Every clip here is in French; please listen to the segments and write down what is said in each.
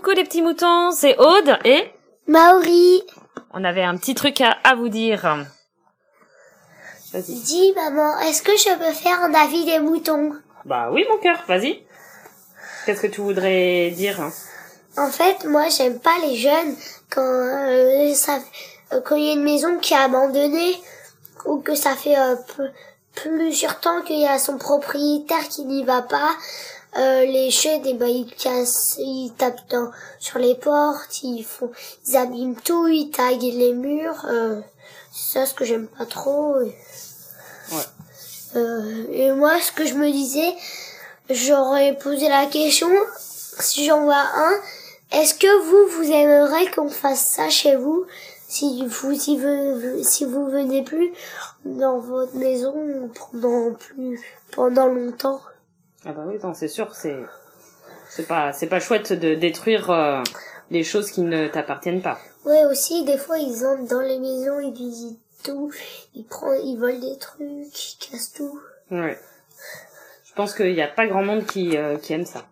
Coucou les petits moutons, c'est Aude et Maori, on avait un petit truc à, à vous dire. Vas-y. dis maman, est-ce que je peux faire un avis des moutons? Bah oui mon cœur, vas-y. Qu'est-ce que tu voudrais dire? En fait, moi, j'aime pas les jeunes quand euh, ça, euh, quand il y a une maison qui est abandonnée ou que ça fait euh, plusieurs temps qu'il y a son propriétaire qui n'y va pas. Euh, les eh ben, ils cassent, ils tapent dans, sur les portes, ils font, ils abîment tout, ils taillent les murs. Euh, c'est ça ce que j'aime pas trop. Ouais. Euh, et moi, ce que je me disais, j'aurais posé la question, si j'en vois un, est-ce que vous, vous aimeriez qu'on fasse ça chez vous? Si vous, si vous, si vous venez plus dans votre maison pendant plus, pendant longtemps? Ah bah oui, non, c'est sûr, c'est c'est pas c'est pas chouette de détruire euh, des choses qui ne t'appartiennent pas. Ouais, aussi, des fois, ils entrent dans les maisons, ils visitent tout, ils prennent, ils volent des trucs, ils cassent tout. Ouais. Je pense qu'il n'y a pas grand monde qui euh, qui aime ça.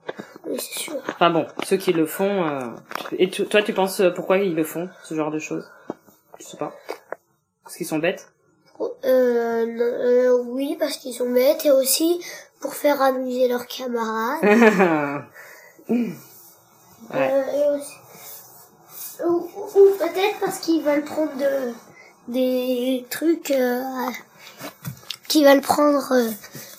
Oui, c'est sûr. Enfin bon, ceux qui le font. euh, Et tu- toi, tu penses euh, pourquoi ils le font, ce genre de choses? Je sais pas. Parce qu'ils sont bêtes? Euh, non, euh, oui, parce qu'ils sont bêtes et aussi pour faire amuser leurs camarades. ouais. Euh, et ou, ou peut-être parce qu'ils veulent prendre de, des trucs, euh, qu'ils veulent prendre euh,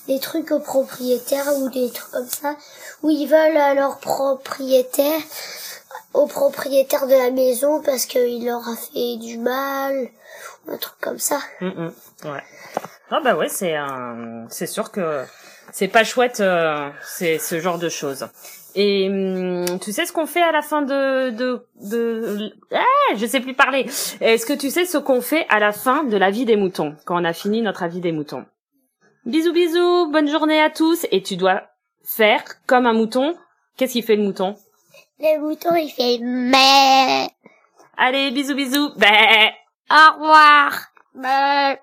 des trucs aux propriétaires ou des trucs comme ça, ou ils veulent à leur propriétaire, au propriétaire de la maison parce qu'il leur a fait du mal, ou un truc comme ça. Mm, mm. Ouais. Ah bah ouais, c'est un, c'est sûr que c'est pas chouette, euh, c'est ce genre de choses. Et hum, tu sais ce qu'on fait à la fin de de de ah, je sais plus parler. Est-ce que tu sais ce qu'on fait à la fin de la vie des moutons quand on a fini notre avis des moutons? Bisous bisous, bonne journée à tous et tu dois faire comme un mouton. Qu'est-ce qu'il fait le mouton? Le bouton il fait mais Allez, bisous bisous. Bah. au revoir. Mais...